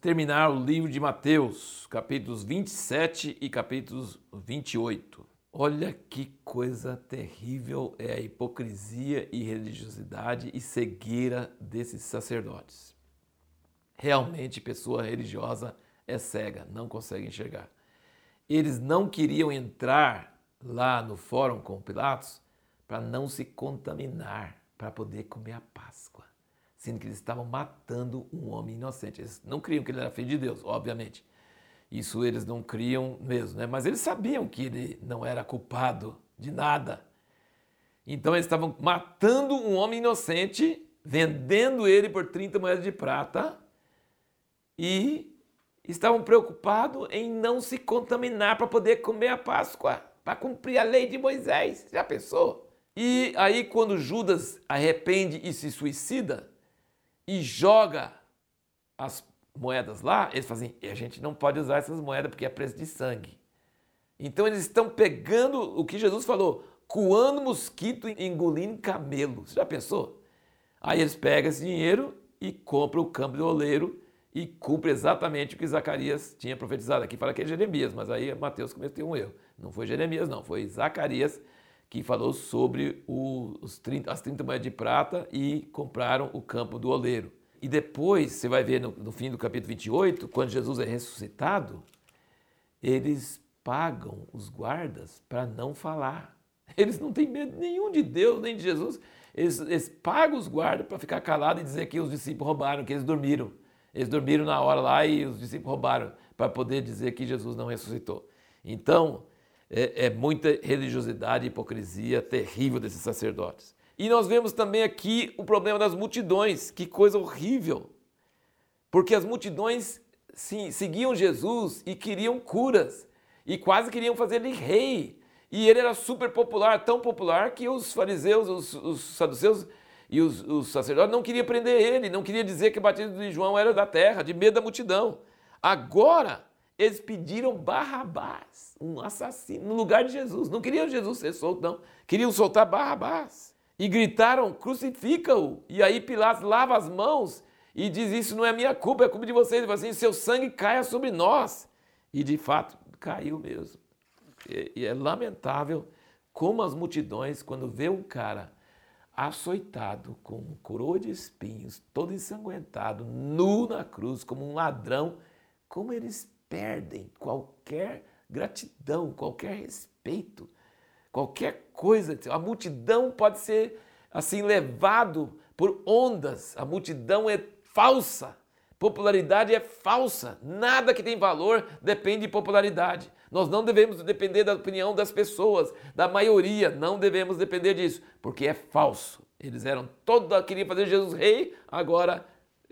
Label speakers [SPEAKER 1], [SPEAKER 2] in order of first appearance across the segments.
[SPEAKER 1] terminar o livro de Mateus, capítulos 27 e capítulos 28. Olha que coisa terrível é a hipocrisia e religiosidade e cegueira desses sacerdotes. Realmente, pessoa religiosa é cega, não consegue enxergar. Eles não queriam entrar lá no fórum com Pilatos para não se contaminar, para poder comer a Páscoa, sendo que eles estavam matando um homem inocente. Eles não criam que ele era filho de Deus, obviamente. Isso eles não criam mesmo, né? Mas eles sabiam que ele não era culpado de nada. Então eles estavam matando um homem inocente, vendendo ele por 30 moedas de prata e estavam preocupados em não se contaminar para poder comer a Páscoa, para cumprir a lei de Moisés. Já pensou? E aí, quando Judas arrepende e se suicida e joga as moedas lá, eles fazem, assim, a gente não pode usar essas moedas porque é preço de sangue. Então eles estão pegando o que Jesus falou, coando mosquito e engolindo camelo. Você já pensou? Aí eles pegam esse dinheiro e compram o campo do oleiro e cumpre exatamente o que Zacarias tinha profetizado. Aqui fala que é Jeremias, mas aí Mateus cometeu um erro. Não foi Jeremias, não, foi Zacarias que falou sobre os 30, as 30 moedas de prata e compraram o campo do oleiro. E depois, você vai ver no, no fim do capítulo 28, quando Jesus é ressuscitado, eles pagam os guardas para não falar. Eles não têm medo nenhum de Deus, nem de Jesus. Eles, eles pagam os guardas para ficar calados e dizer que os discípulos roubaram, que eles dormiram. Eles dormiram na hora lá e os discípulos roubaram, para poder dizer que Jesus não ressuscitou. Então, é, é muita religiosidade e hipocrisia terrível desses sacerdotes. E nós vemos também aqui o problema das multidões, que coisa horrível. Porque as multidões sim, seguiam Jesus e queriam curas, e quase queriam fazer ele rei. E ele era super popular, tão popular que os fariseus, os, os saduceus e os, os, sacerdotes não queriam prender ele, não queriam dizer que o batismo de João era da terra, de medo da multidão. Agora, eles pediram Barrabás, um assassino, no lugar de Jesus. Não queriam Jesus ser solto, não. Queriam soltar Barrabás e gritaram: crucifica-o. E aí Pilatos lava as mãos e diz: Isso não é minha culpa, é culpa de vocês. Ele fala assim: Seu sangue caia sobre nós. E de fato caiu mesmo. E é lamentável como as multidões, quando vê um cara açoitado com coroa de espinhos, todo ensanguentado, nu na cruz, como um ladrão, como eles perdem qualquer gratidão, qualquer respeito qualquer coisa. A multidão pode ser assim levado por ondas. A multidão é falsa. Popularidade é falsa. Nada que tem valor depende de popularidade. Nós não devemos depender da opinião das pessoas, da maioria. Não devemos depender disso, porque é falso. Eles eram todos queriam fazer Jesus rei, agora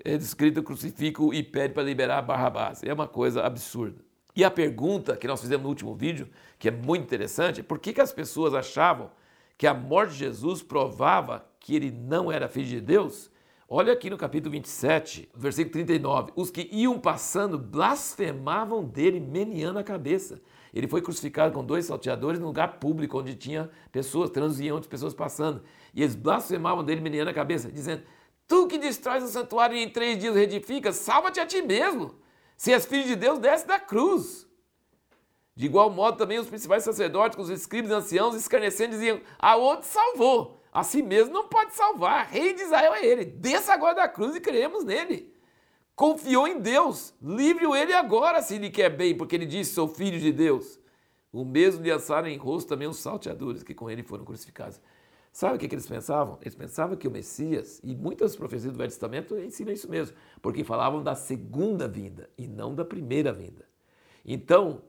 [SPEAKER 1] eles escrito crucificam e pede para liberar Barrabás. É uma coisa absurda. E a pergunta que nós fizemos no último vídeo, que é muito interessante, é por que, que as pessoas achavam que a morte de Jesus provava que ele não era filho de Deus? Olha aqui no capítulo 27, versículo 39. Os que iam passando blasfemavam dele, meneando a cabeça. Ele foi crucificado com dois salteadores num lugar público, onde tinha pessoas, transiam outras pessoas passando. E eles blasfemavam dele, meneando a cabeça, dizendo: Tu que destróis o santuário e em três dias reedificas, salva-te a ti mesmo. Se és filho de Deus, desce da cruz. De igual modo, também os principais sacerdotes, os escribas e anciãos, escarnecendo, diziam: A outro salvou, a si mesmo não pode salvar. Rei de Israel é ele. Desça agora da cruz e cremos nele. Confiou em Deus, livre-o ele agora, se lhe quer bem, porque ele disse: Sou filho de Deus. O mesmo lhe assaram em rosto também os salteadores que com ele foram crucificados. Sabe o que, que, eles pensavam? Eles pensavam que o Messias, e muitas profecias do Velho Testamento ensinam isso mesmo, porque falavam da segunda vinda e não da primeira vinda. Então,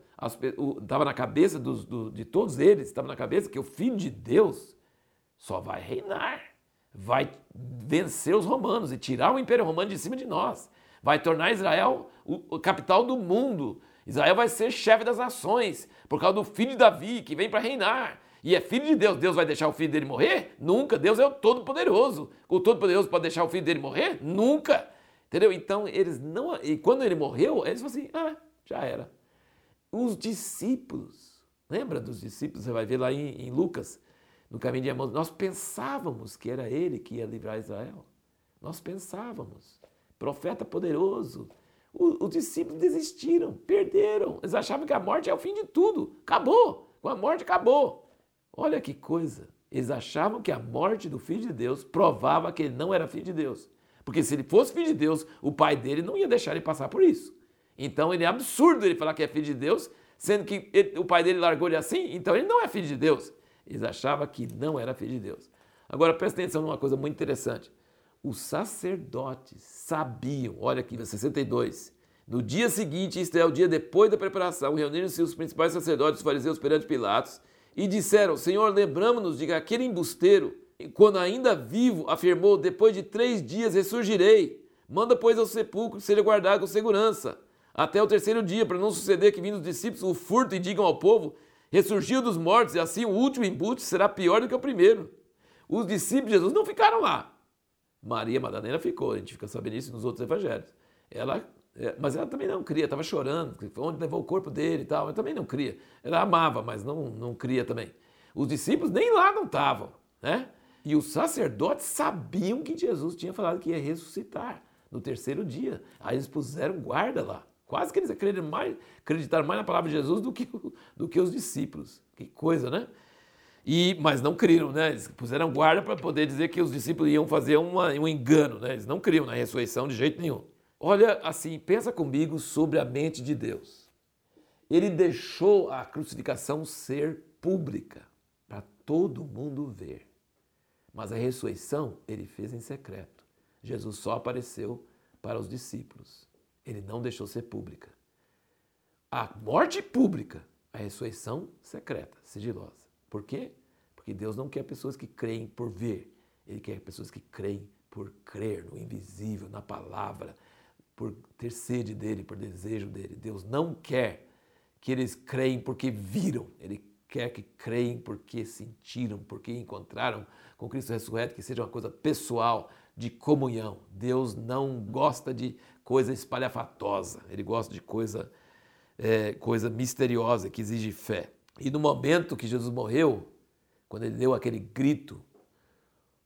[SPEAKER 1] estava na cabeça dos, do, de todos eles, estava na cabeça que o Filho de Deus só vai reinar, vai vencer os romanos e tirar o Império Romano de cima de nós, vai tornar Israel o, o capital do mundo. Israel vai ser chefe das nações, por causa do filho de Davi, que vem para reinar e é filho de Deus, Deus vai deixar o filho dele morrer? Nunca. Deus é o Todo-Poderoso. O Todo-Poderoso pode deixar o filho dele morrer? Nunca. Entendeu? Então, eles não. E quando ele morreu, eles falaram assim: ah, já era. Os discípulos, lembra dos discípulos? Você vai ver lá em, em Lucas, no caminho de Emmaus. Nós pensávamos que era ele que ia livrar Israel. Nós pensávamos. Profeta poderoso. os discípulos desistiram, perderam. Eles achavam que a morte é o fim de tudo. Acabou. Com a morte, acabou. Olha que coisa. Eles achavam que a morte do Filho de Deus provava que ele não era filho de Deus. Porque se ele fosse filho de Deus, o pai dele não ia deixar ele passar por isso. Então ele é absurdo ele falar que é filho de Deus, sendo que ele, o pai dele largou ele assim, então ele não é filho de Deus. Eles achavam que não era filho de Deus. Agora presta atenção numa coisa muito interessante. Os sacerdotes sabiam, olha aqui, no 62, no dia seguinte, isto é, o dia depois da preparação, reuniram-se os principais sacerdotes, os fariseus perante Pilatos, e disseram: Senhor, lembramos-nos de que aquele embusteiro, quando ainda vivo, afirmou: Depois de três dias ressurgirei. Manda, pois, ao sepulcro seja guardado com segurança, até o terceiro dia, para não suceder que, vindo os discípulos, o furto e digam ao povo: Ressurgiu dos mortos, e assim o último embuste será pior do que o primeiro. Os discípulos de Jesus não ficaram lá. Maria Madalena ficou, a gente fica sabendo isso nos outros evangelhos. Ela é, mas ela também não cria, estava chorando, onde levou o corpo dele e tal, mas também não cria. Ela amava, mas não, não cria também. Os discípulos nem lá não estavam, né? E os sacerdotes sabiam que Jesus tinha falado que ia ressuscitar no terceiro dia. Aí eles puseram guarda lá. Quase que eles acreditaram mais, acreditaram mais na palavra de Jesus do que, do que os discípulos. Que coisa, né? E, mas não criam, né? Eles puseram guarda para poder dizer que os discípulos iam fazer uma, um engano, né? Eles não criam na ressurreição de jeito nenhum. Olha assim, pensa comigo sobre a mente de Deus. Ele deixou a crucificação ser pública, para todo mundo ver. Mas a ressurreição ele fez em secreto. Jesus só apareceu para os discípulos. Ele não deixou ser pública. A morte pública, a ressurreição secreta, sigilosa. Por quê? Porque Deus não quer pessoas que creem por ver. Ele quer pessoas que creem por crer no invisível, na palavra, por ter sede dele, por desejo dele. Deus não quer que eles creem porque viram, ele quer que creem porque sentiram, porque encontraram com Cristo ressurreto, que seja uma coisa pessoal, de comunhão. Deus não gosta de coisa espalhafatosa, ele gosta de coisa, é, coisa misteriosa que exige fé. E no momento que Jesus morreu, quando ele deu aquele grito,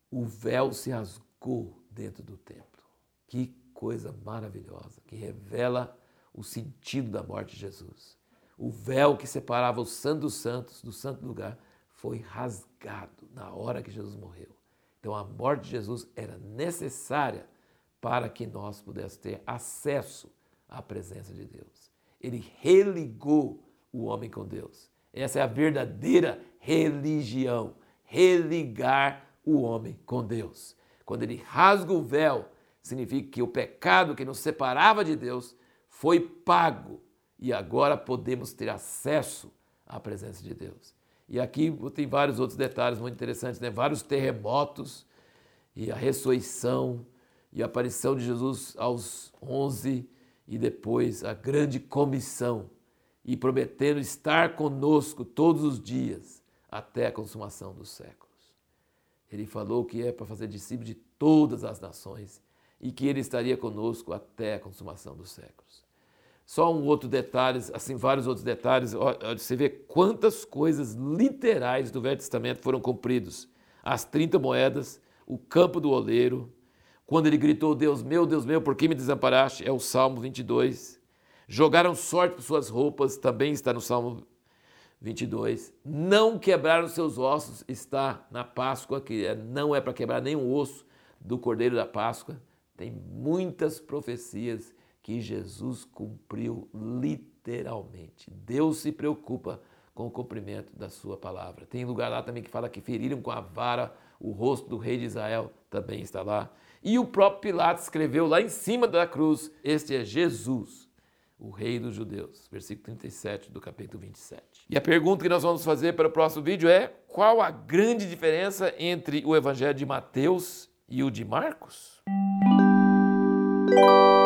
[SPEAKER 1] o véu se rasgou dentro do templo. Que coisa maravilhosa que revela o sentido da morte de Jesus. O véu que separava o Santo dos Santos do Santo Lugar foi rasgado na hora que Jesus morreu. Então a morte de Jesus era necessária para que nós pudéssemos ter acesso à presença de Deus. Ele religou o homem com Deus. Essa é a verdadeira religião, religar o homem com Deus. Quando ele rasga o véu significa que o pecado que nos separava de Deus foi pago e agora podemos ter acesso à presença de Deus. E aqui tem vários outros detalhes muito interessantes, né? vários terremotos e a ressurreição e a aparição de Jesus aos onze e depois a grande comissão e prometendo estar conosco todos os dias até a consumação dos séculos. Ele falou que é para fazer discípulos de todas as nações e que ele estaria conosco até a consumação dos séculos. Só um outro detalhe, assim, vários outros detalhes, você vê quantas coisas literais do Velho Testamento foram cumpridos. As 30 moedas, o campo do oleiro, quando ele gritou, Deus meu, Deus meu, por que me desamparaste? É o Salmo 22. Jogaram sorte por suas roupas, também está no Salmo 22. Não quebraram seus ossos, está na Páscoa, que é, não é para quebrar nenhum osso do Cordeiro da Páscoa. Tem muitas profecias que Jesus cumpriu literalmente. Deus se preocupa com o cumprimento da sua palavra. Tem lugar lá também que fala que feriram com a vara o rosto do rei de Israel, também está lá. E o próprio Pilatos escreveu lá em cima da cruz: Este é Jesus, o rei dos judeus. Versículo 37 do capítulo 27. E a pergunta que nós vamos fazer para o próximo vídeo é: qual a grande diferença entre o evangelho de Mateus e o de Marcos? Música